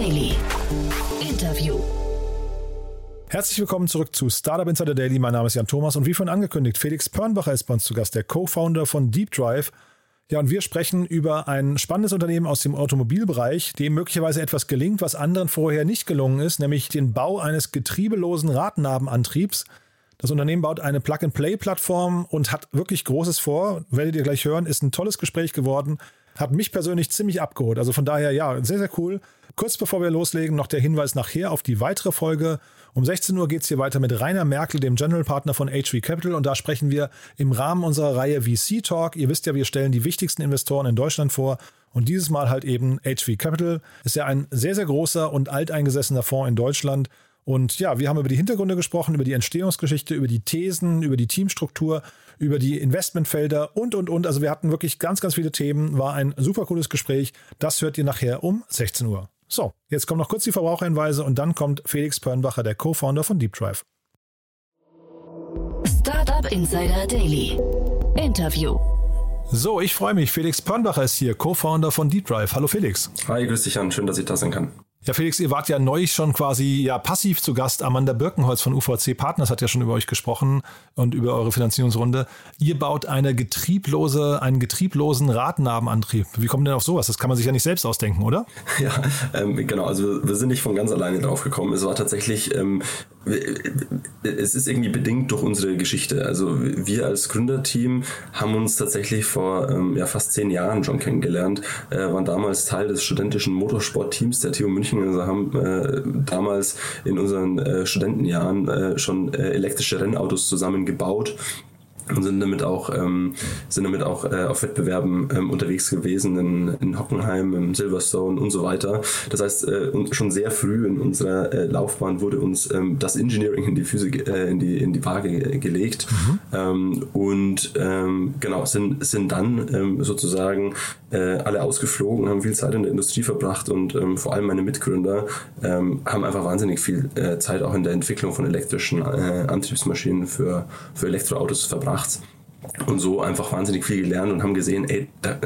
Daily. Interview. Herzlich willkommen zurück zu Startup Insider Daily. Mein Name ist Jan Thomas und wie vorhin angekündigt, Felix Pörnbacher ist bei uns zu Gast, der Co-Founder von Deep Drive. Ja, und wir sprechen über ein spannendes Unternehmen aus dem Automobilbereich, dem möglicherweise etwas gelingt, was anderen vorher nicht gelungen ist, nämlich den Bau eines getriebelosen Radnabenantriebs. Das Unternehmen baut eine Plug-and-Play-Plattform und hat wirklich Großes vor. Werdet ihr gleich hören, ist ein tolles Gespräch geworden. Hat mich persönlich ziemlich abgeholt. Also von daher, ja, sehr, sehr cool. Kurz bevor wir loslegen, noch der Hinweis nachher auf die weitere Folge. Um 16 Uhr geht es hier weiter mit Rainer Merkel, dem General Partner von HV Capital. Und da sprechen wir im Rahmen unserer Reihe VC Talk. Ihr wisst ja, wir stellen die wichtigsten Investoren in Deutschland vor. Und dieses Mal halt eben HV Capital. Ist ja ein sehr, sehr großer und alteingesessener Fonds in Deutschland. Und ja, wir haben über die Hintergründe gesprochen, über die Entstehungsgeschichte, über die Thesen, über die Teamstruktur, über die Investmentfelder und, und, und. Also wir hatten wirklich ganz, ganz viele Themen. War ein super cooles Gespräch. Das hört ihr nachher um 16 Uhr. So, jetzt kommen noch kurz die Verbraucherhinweise und dann kommt Felix Pörnbacher, der Co-Founder von Deep Drive. Startup Insider Daily. Interview. So, ich freue mich. Felix Pörnbacher ist hier, Co-Founder von Deep Drive. Hallo Felix. Hi, grüß dich an. Schön, dass ich da sein kann. Ja, Felix, ihr wart ja neu schon quasi ja passiv zu Gast. Amanda Birkenholz von UVC Partners hat ja schon über euch gesprochen und über eure Finanzierungsrunde. Ihr baut eine getrieblose, einen getrieblosen Radnabenantrieb. Wie kommt denn auf sowas? Das kann man sich ja nicht selbst ausdenken, oder? Ja, ähm, genau. Also wir sind nicht von ganz alleine drauf gekommen. Es war tatsächlich, ähm, es ist irgendwie bedingt durch unsere Geschichte. Also wir als Gründerteam haben uns tatsächlich vor ähm, ja, fast zehn Jahren schon kennengelernt, äh, waren damals Teil des studentischen Motorsportteams der TU München. Also haben äh, damals in unseren äh, Studentenjahren äh, schon äh, elektrische Rennautos zusammengebaut und sind damit auch, ähm, sind damit auch äh, auf Wettbewerben ähm, unterwegs gewesen in, in Hockenheim, im Silverstone und so weiter. Das heißt, äh, schon sehr früh in unserer äh, Laufbahn wurde uns ähm, das Engineering in die Physik, äh, in die in die Waage gelegt mhm. und ähm, genau sind sind dann ähm, sozusagen äh, alle ausgeflogen, haben viel Zeit in der Industrie verbracht und ähm, vor allem meine Mitgründer haben einfach wahnsinnig viel äh, Zeit auch in der Entwicklung von elektrischen Antriebsmaschinen für für Elektroautos verbracht nachts und so einfach wahnsinnig viel gelernt und haben gesehen, ey, da,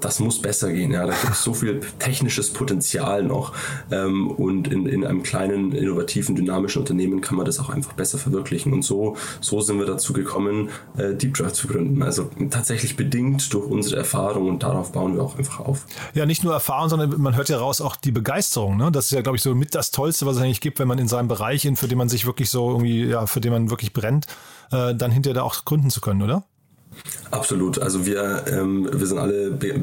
das muss besser gehen. Ja, da gibt es so viel technisches Potenzial noch ähm, und in, in einem kleinen, innovativen, dynamischen Unternehmen kann man das auch einfach besser verwirklichen. Und so, so sind wir dazu gekommen, äh, Deep Drive zu gründen. Also tatsächlich bedingt durch unsere Erfahrung und darauf bauen wir auch einfach auf. Ja, nicht nur Erfahrung, sondern man hört ja raus auch die Begeisterung. Ne? Das ist ja, glaube ich, so mit das Tollste, was es eigentlich gibt, wenn man in seinem Bereich, für den man sich wirklich so irgendwie, ja, für den man wirklich brennt, äh, dann hinterher da auch gründen zu können, oder? Absolut. Also wir, ähm, wir sind alle be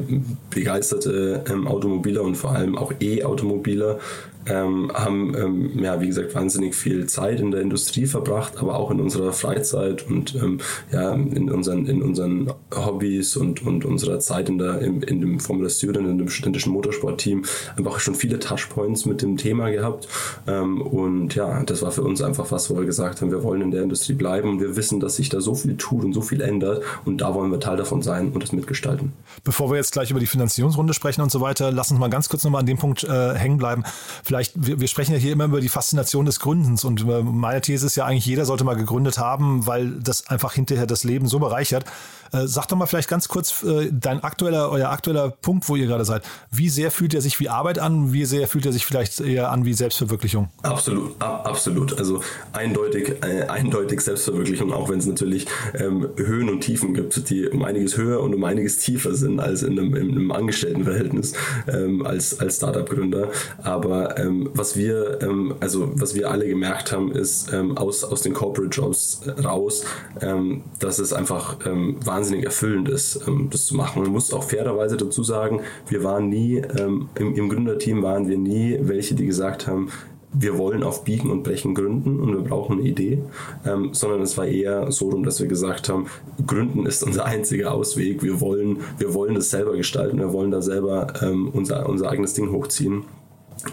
begeisterte ähm, Automobiler und vor allem auch E-Automobiler ähm, haben ähm, ja wie gesagt wahnsinnig viel Zeit in der Industrie verbracht, aber auch in unserer Freizeit und ähm, ja in unseren in unseren Hobbys und und unserer Zeit in der in, in dem Formula Student in dem studentischen Motorsportteam einfach schon viele Touchpoints mit dem Thema gehabt ähm, und ja das war für uns einfach was, wo wir gesagt haben, wir wollen in der Industrie bleiben und wir wissen, dass sich da so viel tut und so viel ändert und da wollen wir Teil davon sein und das mitgestalten. Bevor wir jetzt gleich über die Finanzierungsrunde sprechen und so weiter, lass uns mal ganz kurz nochmal an dem Punkt äh, hängen bleiben vielleicht, wir, wir sprechen ja hier immer über die Faszination des Gründens und äh, meine These ist ja eigentlich, jeder sollte mal gegründet haben, weil das einfach hinterher das Leben so bereichert. Äh, sag doch mal vielleicht ganz kurz äh, dein aktueller, euer aktueller Punkt, wo ihr gerade seid. Wie sehr fühlt er sich wie Arbeit an? Wie sehr fühlt er sich vielleicht eher an wie Selbstverwirklichung? Absolut, absolut. Also eindeutig, äh, eindeutig Selbstverwirklichung, auch wenn es natürlich ähm, Höhen und Tiefen gibt, die um einiges höher und um einiges tiefer sind als in einem, in einem Angestelltenverhältnis ähm, als, als Startup-Gründer. Aber ähm, was wir, ähm, also was wir alle gemerkt haben, ist ähm, aus, aus den Corporate Jobs raus, ähm, dass es einfach ähm, wahnsinnig erfüllend ist, ähm, das zu machen. Man muss auch fairerweise dazu sagen, wir waren nie, im, im Gründerteam waren wir nie welche, die gesagt haben, wir wollen auf Biegen und Brechen gründen und wir brauchen eine Idee, ähm, sondern es war eher so rum, dass wir gesagt haben, Gründen ist unser einziger Ausweg. Wir wollen, wir wollen das selber gestalten, wir wollen da selber ähm, unser, unser eigenes Ding hochziehen.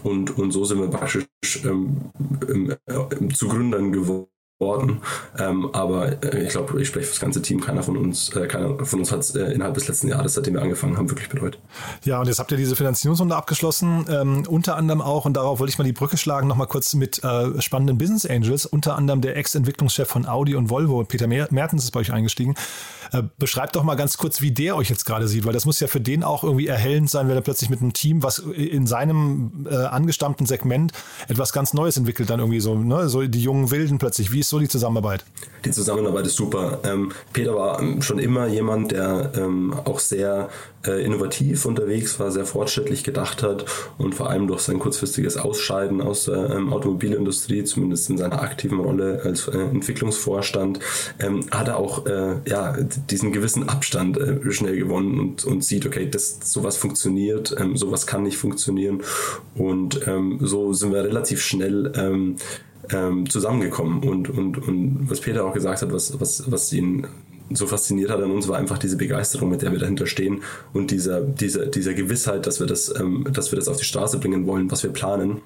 Und, und so sind wir praktisch ähm, äh, zu Gründern geworden worden. Ähm, aber äh, ich glaube, ich spreche für das ganze Team. Keiner von uns, äh, uns hat es äh, innerhalb des letzten Jahres, seitdem wir angefangen haben, wirklich bereut. Ja, und jetzt habt ihr diese Finanzierungsrunde abgeschlossen, ähm, unter anderem auch, und darauf wollte ich mal die Brücke schlagen, nochmal kurz mit äh, spannenden Business Angels, unter anderem der Ex-Entwicklungschef von Audi und Volvo, Peter Mertens ist bei euch eingestiegen. Äh, beschreibt doch mal ganz kurz, wie der euch jetzt gerade sieht, weil das muss ja für den auch irgendwie erhellend sein, wenn er plötzlich mit einem Team, was in seinem äh, angestammten Segment etwas ganz Neues entwickelt, dann irgendwie so, ne, so die jungen Wilden plötzlich. Wie ist so die Zusammenarbeit? Die Zusammenarbeit ist super. Ähm, Peter war ähm, schon immer jemand, der ähm, auch sehr äh, innovativ unterwegs war, sehr fortschrittlich gedacht hat und vor allem durch sein kurzfristiges Ausscheiden aus der ähm, Automobilindustrie, zumindest in seiner aktiven Rolle als äh, Entwicklungsvorstand, ähm, hat er auch äh, ja, diesen gewissen Abstand äh, schnell gewonnen und, und sieht, okay, das, sowas funktioniert, ähm, sowas kann nicht funktionieren und so sind wir relativ schnell ähm, zusammengekommen. Und, und, und was Peter auch gesagt hat, was, was, was ihn so fasziniert hat an uns, war einfach diese Begeisterung, mit der wir dahinter stehen und dieser, dieser, dieser Gewissheit, dass wir, das, ähm, dass wir das auf die Straße bringen wollen, was wir planen.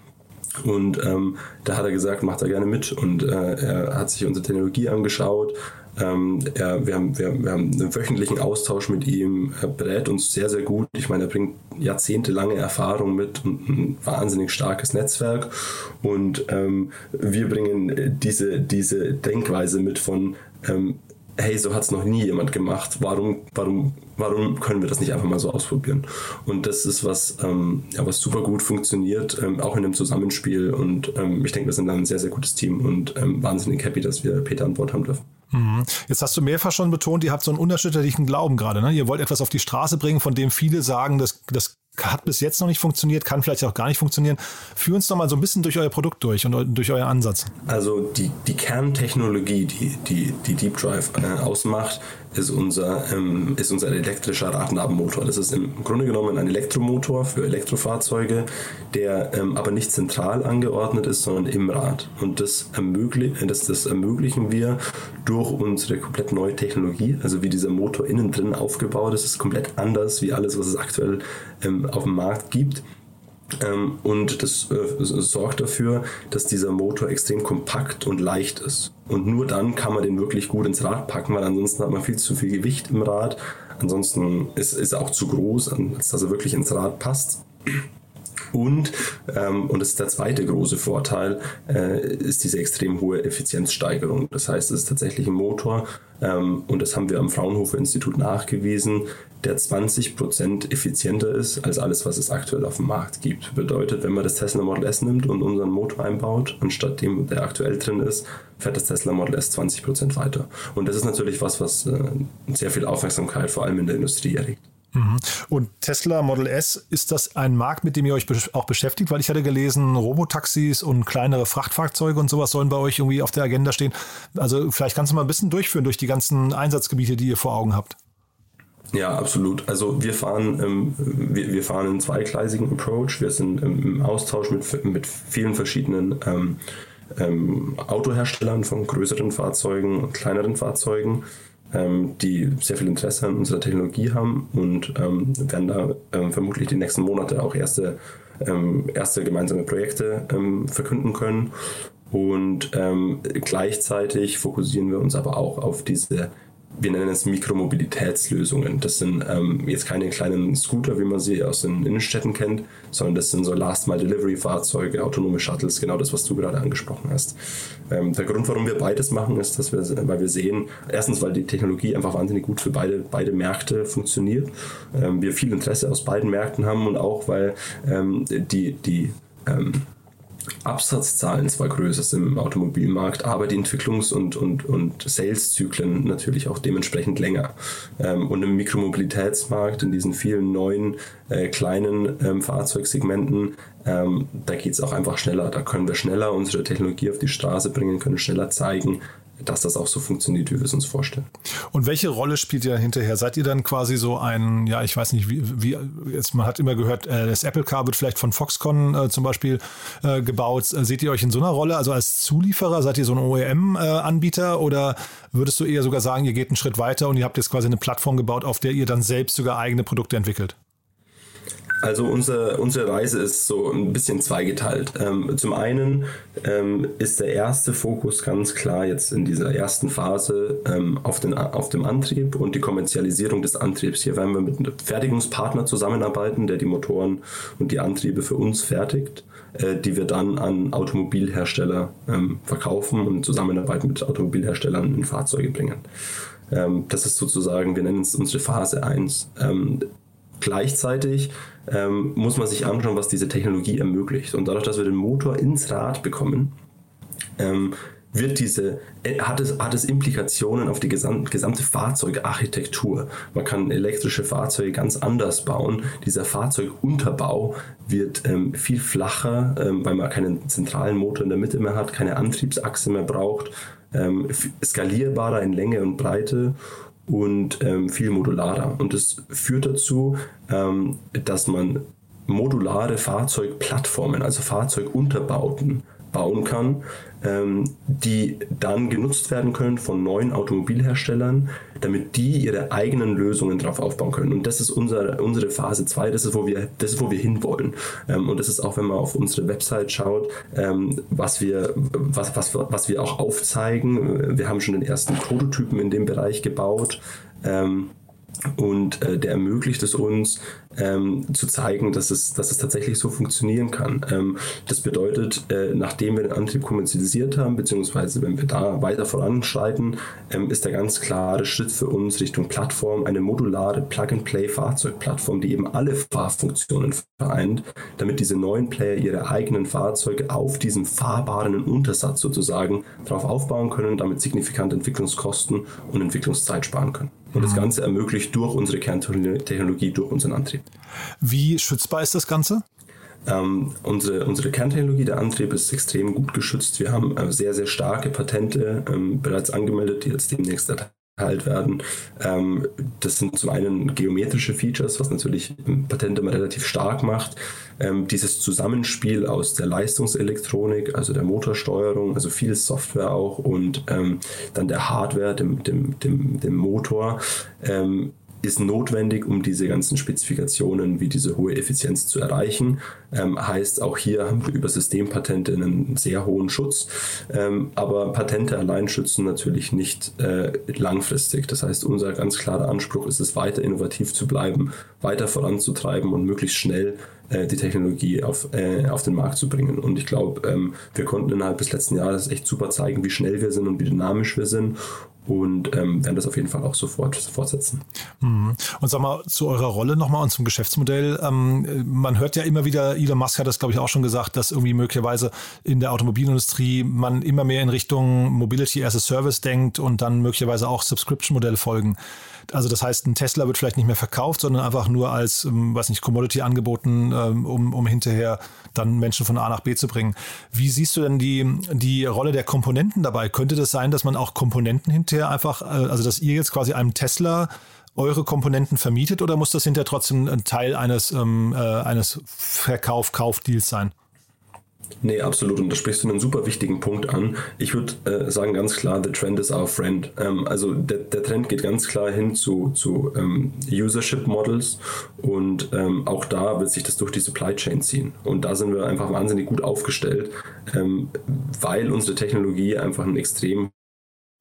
Und ähm, da hat er gesagt, macht er gerne mit. Und äh, er hat sich unsere Technologie angeschaut, ähm, er, wir, haben, wir, wir, haben einen wöchentlichen Austausch mit ihm. Er berät uns sehr, sehr gut. Ich meine, er bringt jahrzehntelange Erfahrung mit und ein wahnsinnig starkes Netzwerk. Und ähm, wir bringen diese, diese Denkweise mit von, ähm, hey, so hat es noch nie jemand gemacht. Warum, warum, warum können wir das nicht einfach mal so ausprobieren? Und das ist was, ähm, ja, was super gut funktioniert, ähm, auch in einem Zusammenspiel. Und ähm, ich denke, wir sind dann ein sehr, sehr gutes Team und ähm, wahnsinnig happy, dass wir Peter an Bord haben dürfen. Mhm. Jetzt hast du mehrfach schon betont, ihr habt so einen unerschütterlichen Glauben gerade. Ne? Ihr wollt etwas auf die Straße bringen, von dem viele sagen, das, das hat bis jetzt noch nicht funktioniert, kann vielleicht auch gar nicht funktionieren. Führ uns doch mal so ein bisschen durch euer Produkt durch und durch euren Ansatz. Also die, die Kerntechnologie, die, die, die Deep Drive äh, ausmacht, ist unser, ähm, ist unser elektrischer Radnabenmotor. Das ist im Grunde genommen ein Elektromotor für Elektrofahrzeuge, der ähm, aber nicht zentral angeordnet ist, sondern im Rad. Und das, ermöglich, das, das ermöglichen wir durch unsere komplett neue Technologie, also wie dieser Motor innen drin aufgebaut ist, ist komplett anders wie alles, was es aktuell ähm, auf dem Markt gibt. Ähm, und das äh, sorgt dafür, dass dieser Motor extrem kompakt und leicht ist. Und nur dann kann man den wirklich gut ins Rad packen, weil ansonsten hat man viel zu viel Gewicht im Rad. Ansonsten ist, ist er auch zu groß, dass er wirklich ins Rad passt. Und, ähm, und das ist der zweite große Vorteil, äh, ist diese extrem hohe Effizienzsteigerung. Das heißt, es ist tatsächlich ein Motor, ähm, und das haben wir am Fraunhofer Institut nachgewiesen, der 20 Prozent effizienter ist als alles, was es aktuell auf dem Markt gibt. Bedeutet, wenn man das Tesla Model S nimmt und unseren Motor einbaut, anstatt dem, der aktuell drin ist, fährt das Tesla Model S 20 Prozent weiter. Und das ist natürlich was, was äh, sehr viel Aufmerksamkeit vor allem in der Industrie erregt. Mhm. Und Tesla Model S, ist das ein Markt, mit dem ihr euch auch beschäftigt? Weil ich hatte gelesen, Robotaxis und kleinere Frachtfahrzeuge und sowas sollen bei euch irgendwie auf der Agenda stehen. Also vielleicht kannst du mal ein bisschen durchführen durch die ganzen Einsatzgebiete, die ihr vor Augen habt. Ja, absolut. Also wir fahren, ähm, wir, wir, fahren einen zweigleisigen Approach. Wir sind im Austausch mit, mit vielen verschiedenen ähm, ähm, Autoherstellern von größeren Fahrzeugen und kleineren Fahrzeugen ähm, die sehr viel Interesse an unserer Technologie haben und ähm, werden da ähm, vermutlich die nächsten Monate auch erste, ähm, erste gemeinsame Projekte ähm, verkünden können. Und ähm, gleichzeitig fokussieren wir uns aber auch auf diese wir nennen es Mikromobilitätslösungen. Das sind ähm, jetzt keine kleinen Scooter, wie man sie aus den Innenstädten kennt, sondern das sind so Last-Mile-Delivery-Fahrzeuge, autonome Shuttles, genau das, was du gerade angesprochen hast. Ähm, der Grund, warum wir beides machen, ist, dass wir, weil wir sehen, erstens, weil die Technologie einfach wahnsinnig gut für beide, beide Märkte funktioniert, ähm, wir viel Interesse aus beiden Märkten haben und auch, weil ähm, die, die ähm, Absatzzahlen zwar größer sind im Automobilmarkt, aber die Entwicklungs- und, und, und Sales-Zyklen natürlich auch dementsprechend länger. Ähm, und im Mikromobilitätsmarkt, in diesen vielen neuen äh, kleinen ähm, Fahrzeugsegmenten, ähm, da geht es auch einfach schneller. Da können wir schneller unsere Technologie auf die Straße bringen, können schneller zeigen, dass das auch so funktioniert, wie wir es uns vorstellen. Und welche Rolle spielt ihr hinterher? Seid ihr dann quasi so ein, ja, ich weiß nicht, wie, wie jetzt, man hat immer gehört, äh, das Apple Car wird vielleicht von Foxconn äh, zum Beispiel äh, gebaut. Äh, seht ihr euch in so einer Rolle, also als Zulieferer, seid ihr so ein OEM-Anbieter oder würdest du eher sogar sagen, ihr geht einen Schritt weiter und ihr habt jetzt quasi eine Plattform gebaut, auf der ihr dann selbst sogar eigene Produkte entwickelt? Also unser, unsere Reise ist so ein bisschen zweigeteilt. Ähm, zum einen ähm, ist der erste Fokus ganz klar jetzt in dieser ersten Phase ähm, auf, den, auf dem Antrieb und die Kommerzialisierung des Antriebs. Hier werden wir mit einem Fertigungspartner zusammenarbeiten, der die Motoren und die Antriebe für uns fertigt, äh, die wir dann an Automobilhersteller ähm, verkaufen und in Zusammenarbeit mit Automobilherstellern in Fahrzeuge bringen. Ähm, das ist sozusagen, wir nennen es unsere Phase 1. Gleichzeitig ähm, muss man sich anschauen, was diese Technologie ermöglicht. Und dadurch, dass wir den Motor ins Rad bekommen, ähm, wird diese, äh, hat es, hat es Implikationen auf die gesamte, gesamte Fahrzeugarchitektur. Man kann elektrische Fahrzeuge ganz anders bauen. Dieser Fahrzeugunterbau wird ähm, viel flacher, ähm, weil man keinen zentralen Motor in der Mitte mehr hat, keine Antriebsachse mehr braucht, ähm, skalierbarer in Länge und Breite und ähm, viel modularer. Und das führt dazu, ähm, dass man modulare Fahrzeugplattformen, also Fahrzeugunterbauten bauen kann, ähm, die dann genutzt werden können von neuen Automobilherstellern, damit die ihre eigenen Lösungen darauf aufbauen können. Und das ist unser, unsere Phase 2, das ist, wo wir, das ist, wo wir hinwollen. Ähm, und das ist auch, wenn man auf unsere Website schaut, ähm, was, wir, was, was, was wir auch aufzeigen. Wir haben schon den ersten Prototypen in dem Bereich gebaut. Ähm, und äh, der ermöglicht es uns ähm, zu zeigen, dass es, dass es tatsächlich so funktionieren kann. Ähm, das bedeutet, äh, nachdem wir den Antrieb kommerzialisiert haben, beziehungsweise wenn wir da weiter voranschreiten, ähm, ist der ganz klare Schritt für uns Richtung Plattform eine modulare Plug-and-Play-Fahrzeugplattform, die eben alle Fahrfunktionen vereint, damit diese neuen Player ihre eigenen Fahrzeuge auf diesem fahrbaren Untersatz sozusagen darauf aufbauen können, damit signifikant Entwicklungskosten und Entwicklungszeit sparen können. Und das mhm. Ganze ermöglicht durch unsere Kerntechnologie, durch unseren Antrieb. Wie schützbar ist das Ganze? Ähm, unsere, unsere Kerntechnologie, der Antrieb ist extrem gut geschützt. Wir haben äh, sehr, sehr starke Patente ähm, bereits angemeldet, die jetzt demnächst erteilt werden. Ähm, das sind zum einen geometrische Features, was natürlich Patent immer relativ stark macht. Ähm, dieses Zusammenspiel aus der Leistungselektronik, also der Motorsteuerung, also viel Software auch und ähm, dann der Hardware, dem, dem, dem, dem Motor, ähm, ist notwendig, um diese ganzen Spezifikationen wie diese hohe Effizienz zu erreichen. Ähm, heißt, auch hier haben wir über Systempatente einen sehr hohen Schutz. Ähm, aber Patente allein schützen natürlich nicht äh, langfristig. Das heißt, unser ganz klarer Anspruch ist es, weiter innovativ zu bleiben, weiter voranzutreiben und möglichst schnell äh, die Technologie auf, äh, auf den Markt zu bringen. Und ich glaube, ähm, wir konnten innerhalb des letzten Jahres echt super zeigen, wie schnell wir sind und wie dynamisch wir sind und ähm, werden das auf jeden Fall auch sofort fortsetzen. Mhm. Und sag mal, zu eurer Rolle nochmal und zum Geschäftsmodell. Ähm, man hört ja immer wieder, Elon Musk hat das, glaube ich, auch schon gesagt, dass irgendwie möglicherweise in der Automobilindustrie man immer mehr in Richtung Mobility as a Service denkt und dann möglicherweise auch Subscription-Modelle folgen. Also das heißt, ein Tesla wird vielleicht nicht mehr verkauft, sondern einfach nur als, ähm, weiß nicht, Commodity angeboten, ähm, um, um hinterher dann Menschen von A nach B zu bringen. Wie siehst du denn die, die Rolle der Komponenten dabei? Könnte das sein, dass man auch Komponenten hinterher einfach, äh, also dass ihr jetzt quasi einem Tesla eure Komponenten vermietet oder muss das hinterher trotzdem ein Teil eines, ähm, äh, eines Verkauf-Kauf-Deals sein? Nee, absolut. Und da sprichst du einen super wichtigen Punkt an. Ich würde äh, sagen ganz klar, the trend is our friend. Ähm, also der, der, Trend geht ganz klar hin zu, zu ähm, Usership Models und ähm, auch da wird sich das durch die Supply Chain ziehen. Und da sind wir einfach wahnsinnig gut aufgestellt, ähm, weil unsere Technologie einfach einen extrem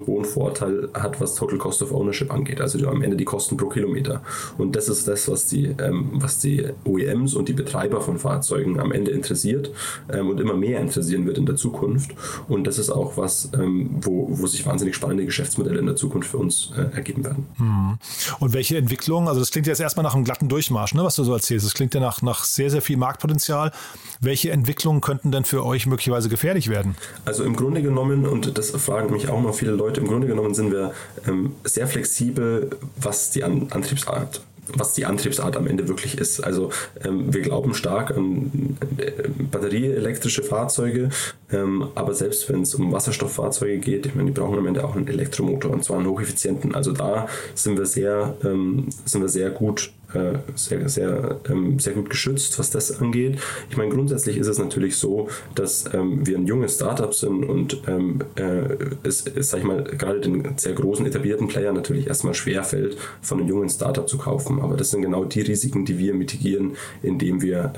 hohen Vorteil hat, was Total Cost of Ownership angeht, also am Ende die Kosten pro Kilometer. Und das ist das, was die, ähm, was die OEMs und die Betreiber von Fahrzeugen am Ende interessiert ähm, und immer mehr interessieren wird in der Zukunft. Und das ist auch was, ähm, wo, wo sich wahnsinnig spannende Geschäftsmodelle in der Zukunft für uns äh, ergeben werden. Hm. Und welche Entwicklung, also das klingt jetzt erstmal nach einem glatten Durchmarsch, ne, was du so erzählst. Das klingt ja nach, nach sehr, sehr viel Marktpotenzial. Welche Entwicklungen könnten denn für euch möglicherweise gefährlich werden? Also im Grunde genommen, und das fragen mich auch noch viele Leute, im Grunde genommen sind wir ähm, sehr flexibel, was die An Antriebsart was die Antriebsart am Ende wirklich ist. Also ähm, wir glauben stark an äh, batterieelektrische Fahrzeuge, Ähm, aber selbst wenn es um Wasserstofffahrzeuge geht, ich meine, die brauchen am Ende auch einen Elektromotor und zwar einen hocheffizienten. Also da sind wir sehr, ähm, sind wir sehr gut äh, sehr, sehr, ähm, sehr gut geschützt, was das angeht. Ich meine, grundsätzlich ist es natürlich so, dass ähm, wir ein junges Startup sind und ähm, äh, es, sag ich mal, gerade den sehr großen etablierten Player natürlich erstmal schwerfällt, von einem jungen Startup zu kaufen. Aber das sind genau die Risiken, die wir mitigieren, indem wir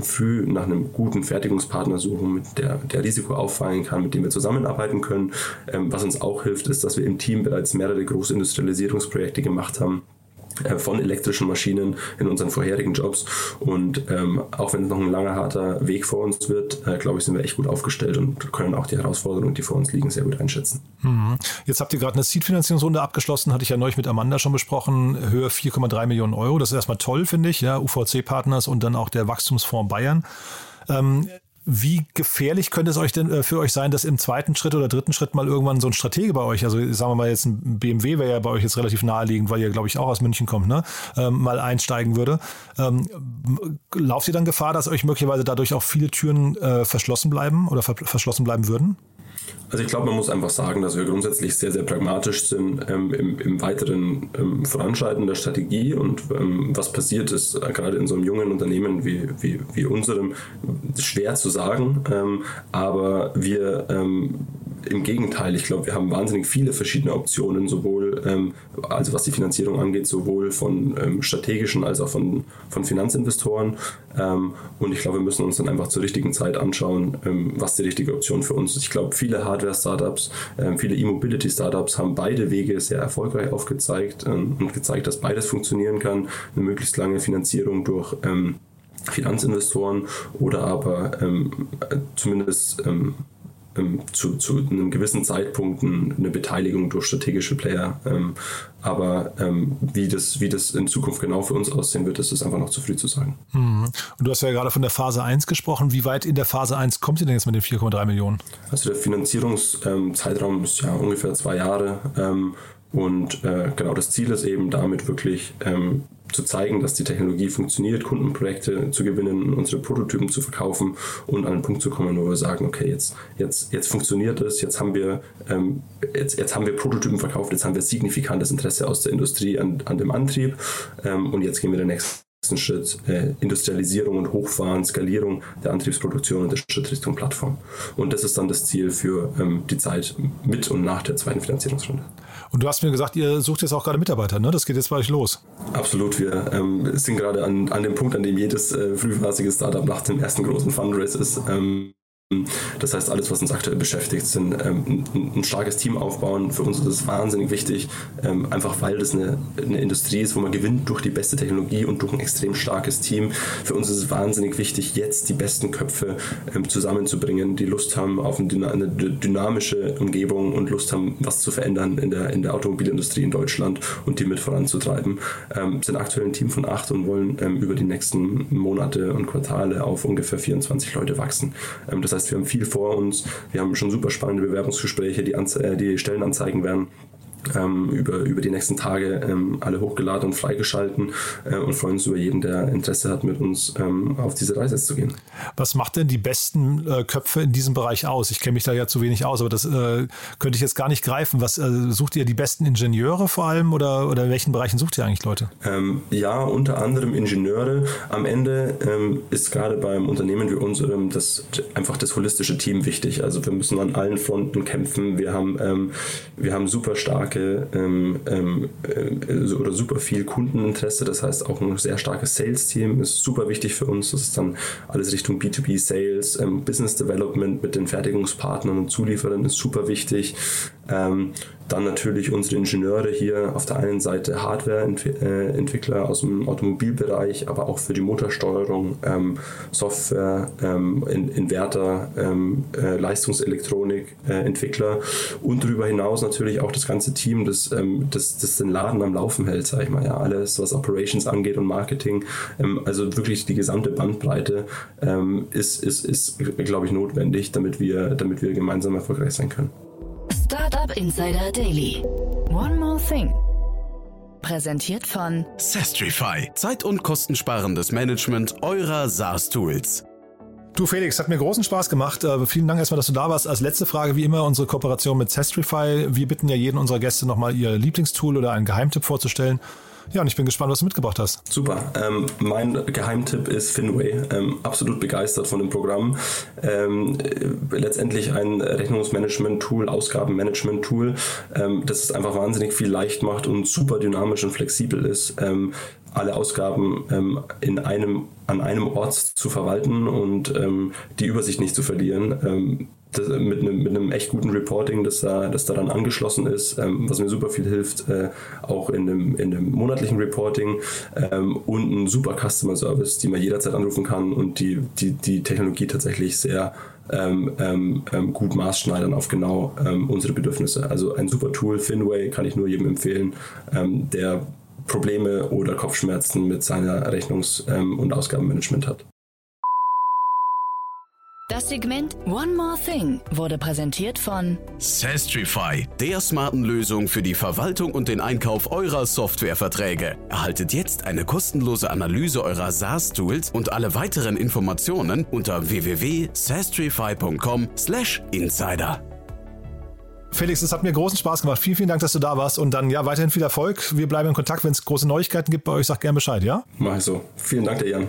früh nach einem guten Fertigungspartner suchen, mit der, der Risiko auffallen kann, mit dem wir zusammenarbeiten können. Was uns auch hilft, ist, dass wir im Team bereits mehrere Großindustrialisierungsprojekte gemacht haben von elektrischen Maschinen in unseren vorherigen Jobs. Und ähm, auch wenn es noch ein langer, harter Weg vor uns wird, äh, glaube ich, sind wir echt gut aufgestellt und können auch die Herausforderungen, die vor uns liegen, sehr gut einschätzen. Mhm. Jetzt habt ihr gerade eine Seed-Finanzierungsrunde abgeschlossen, hatte ich ja neulich mit Amanda schon besprochen, Höhe 4,3 Millionen Euro. Das ist erstmal toll, finde ich, ja, UVC-Partners und dann auch der Wachstumsfonds Bayern. Ähm, wie gefährlich könnte es euch denn äh, für euch sein, dass im zweiten Schritt oder dritten Schritt mal irgendwann so ein Stratege bei euch, also sagen wir mal jetzt ein BMW wäre ja bei euch jetzt relativ naheliegend, weil ihr glaube ich auch aus München kommt, ne, ähm, mal einsteigen würde. Ähm, lauft ihr dann Gefahr, dass euch möglicherweise dadurch auch viele Türen äh, verschlossen bleiben oder ver verschlossen bleiben würden? Also ich glaube, man muss einfach sagen, dass wir grundsätzlich sehr, sehr pragmatisch sind ähm, im, im, weiteren ähm, Voranschreiten der Strategie. Und ähm, was passiert ist, äh, gerade in so einem jungen Unternehmen wie, wie, wie unserem, schwer zu sagen, ähm, aber wir ähm, im Gegenteil, ich glaube, wir haben wahnsinnig viele verschiedene Optionen, sowohl ähm, also was die Finanzierung angeht, sowohl von ähm, strategischen als auch von, von Finanzinvestoren. Ähm, und ich glaube, wir müssen uns dann einfach zur richtigen Zeit anschauen, ähm, was die richtige Option für uns ist. Ich glaube, viele Hardware-Startups, ähm, viele E-Mobility-Startups haben beide Wege sehr erfolgreich aufgezeigt ähm, und gezeigt, dass beides funktionieren kann. Eine möglichst lange Finanzierung durch Finanzinvestoren oder aber zumindest zu, zu einem gewissen Zeitpunkt eine Beteiligung durch strategische Player. Ähm, aber ähm, wie, das, wie das in Zukunft genau für uns aussehen wird, ist es einfach noch zu früh zu sagen. Mhm. Und du hast ja gerade von der Phase 1 gesprochen. Wie weit in der Phase 1 kommt ihr denn jetzt mit den 4,3 Millionen? Also der Finanzierungszeitraum ist ja ungefähr zwei Jahre. Und äh, genau das Ziel ist eben damit wirklich ähm, zu zeigen, dass die Technologie funktioniert, Kundenprojekte zu gewinnen, unsere Prototypen zu verkaufen und an einen Punkt zu kommen, wo wir sagen, okay, jetzt, jetzt, jetzt funktioniert es, jetzt haben wir, ähm, jetzt, jetzt haben wir Prototypen verkauft, jetzt haben wir signifikantes Interesse aus der Industrie an, an dem Antrieb ähm, und jetzt gehen wir den nächsten Schritt äh, Industrialisierung und Hochfahren, Skalierung der Antriebsproduktion und der Schritt Richtung Plattform. Und das ist dann das Ziel für ähm, die Zeit mit und nach der zweiten Finanzierungsrunde. Und du hast mir gesagt, ihr sucht jetzt auch gerade Mitarbeiter, ne? Das geht jetzt euch los. Absolut. Wir ähm, sind gerade an, an dem Punkt, an dem jedes äh, frühphasige Startup nach dem ersten großen Fundraise ist. Ähm, das heißt, alles, was uns aktuell beschäftigt, sind ähm, ein, starkes Team aufbauen. Für uns ist es wahnsinnig wichtig, ähm, einfach weil das eine, eine, Industrie ist, wo man gewinnt durch die beste Technologie und durch ein extrem starkes Team. Für uns ist es wahnsinnig wichtig, jetzt die besten Köpfe ähm, zusammenzubringen, die Lust haben auf eine, dynamische Umgebung und Lust haben, was zu verändern in der, in der Automobilindustrie in Deutschland und die mit voranzutreiben. Ähm, sind aktuell ein Team von acht und wollen ähm, über die nächsten Monate und Quartale auf ungefähr 24 Leute wachsen. Ähm, das heißt, heißt, wir haben viel vor uns. Wir haben schon super spannende Bewerbungsgespräche, die, Anze äh, die Stellenanzeigen werden ähm, über, über die nächsten Tage ähm, alle hochgeladen und freigeschalten äh, und freuen uns über jeden, der Interesse hat, mit uns ähm, auf diese Reise zu gehen. Was macht denn die besten äh, Köpfe in diesem Bereich aus? Ich kenne mich da ja zu wenig aus, aber das äh, könnte ich jetzt gar nicht greifen. Was äh, sucht ihr die besten Ingenieure vor allem oder, oder in welchen Bereichen sucht ihr eigentlich Leute? Ähm, ja, unter anderem Ingenieure. Am Ende ähm, ist gerade beim Unternehmen wie unserem das einfach das holistische Team wichtig. Also wir müssen an allen Fronten kämpfen. Wir haben, ähm, wir haben super stark starke ähm, ähm, äh, oder super viel Kundeninteresse. Das heißt, auch ein sehr starkes Sales-Team ist super wichtig für uns. Das ist dann alles Richtung B2B-Sales, ähm, Business Development mit den Fertigungspartnern und Zulieferern ist super wichtig. Dann natürlich unsere Ingenieure hier auf der einen Seite Hardware-Entwickler aus dem Automobilbereich, aber auch für die Motorsteuerung, ähm, Software, ähm, Inverter, ähm, äh, Leistungselektronik-Entwickler äh, und darüber hinaus natürlich auch das ganze Team, das, ähm, das, das den Laden am Laufen hält, sag ich mal. Ja, alles, was Operations angeht und Marketing, ähm, also wirklich die gesamte Bandbreite ähm, ist, ist, ist glaube ich, notwendig, damit wir, damit wir gemeinsam erfolgreich sein können. Startup Insider Daily. One more thing. Präsentiert von Sestrify. Zeit- und kostensparendes Management eurer SaaS-Tools. Du Felix, hat mir großen Spaß gemacht. Äh, vielen Dank erstmal, dass du da warst. Als letzte Frage wie immer unsere Kooperation mit Sestrify. Wir bitten ja jeden unserer Gäste nochmal ihr Lieblingstool oder einen Geheimtipp vorzustellen. Ja, und ich bin gespannt, was du mitgebracht hast. Super. Ähm, mein Geheimtipp ist Finway. Ähm, absolut begeistert von dem Programm. Ähm, äh, letztendlich ein Rechnungsmanagement-Tool, Ausgabenmanagement-Tool, ähm, das es einfach wahnsinnig viel leicht macht und super dynamisch und flexibel ist. Ähm, alle Ausgaben ähm, in einem, an einem Ort zu verwalten und die Übersicht nicht zu verlieren das, mit, einem, mit einem echt guten Reporting, das da, das da dann angeschlossen ist, ähm, was mir super viel hilft, äh, auch in dem, in dem monatlichen Reporting ähm, und ein super Customer Service, die man jederzeit anrufen kann und die, die, die Technologie tatsächlich sehr ähm, ähm, ähm gut maßschneidern auf genau ähm, unsere Bedürfnisse. Also ein super Tool, Finway, kann ich nur jedem empfehlen, der Probleme oder Kopfschmerzen mit seiner Rechnungs- und Ausgabenmanagement hat. Das Segment One More Thing wurde präsentiert von Sastrify, der smarten Lösung für die Verwaltung und den Einkauf eurer Softwareverträge. Erhaltet jetzt eine kostenlose Analyse eurer SaaS-Tools und alle weiteren Informationen unter www.sastrify.com/insider. Felix, es hat mir großen Spaß gemacht. Vielen, vielen Dank, dass du da warst und dann ja weiterhin viel Erfolg. Wir bleiben in Kontakt, wenn es große Neuigkeiten gibt bei euch. Sag gerne Bescheid, ja? Mach ich so. Vielen Dank, der Jan.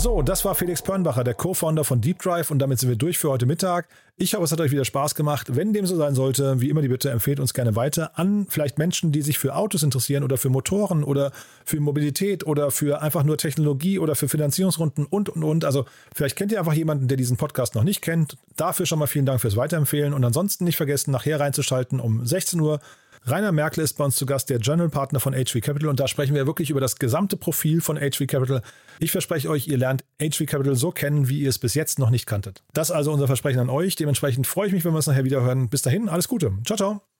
So, das war Felix Pörnbacher, der Co-Founder von Deep Drive und damit sind wir durch für heute Mittag. Ich hoffe, es hat euch wieder Spaß gemacht. Wenn dem so sein sollte, wie immer die Bitte, empfehlt uns gerne weiter an vielleicht Menschen, die sich für Autos interessieren oder für Motoren oder für Mobilität oder für einfach nur Technologie oder für Finanzierungsrunden und, und, und. Also vielleicht kennt ihr einfach jemanden, der diesen Podcast noch nicht kennt. Dafür schon mal vielen Dank fürs Weiterempfehlen und ansonsten nicht vergessen, nachher reinzuschalten um 16 Uhr Rainer Merkel ist bei uns zu Gast, der General Partner von HV Capital und da sprechen wir wirklich über das gesamte Profil von HV Capital. Ich verspreche euch, ihr lernt HV Capital so kennen, wie ihr es bis jetzt noch nicht kanntet. Das ist also unser Versprechen an euch. Dementsprechend freue ich mich, wenn wir es nachher wieder hören. Bis dahin, alles Gute. Ciao, ciao.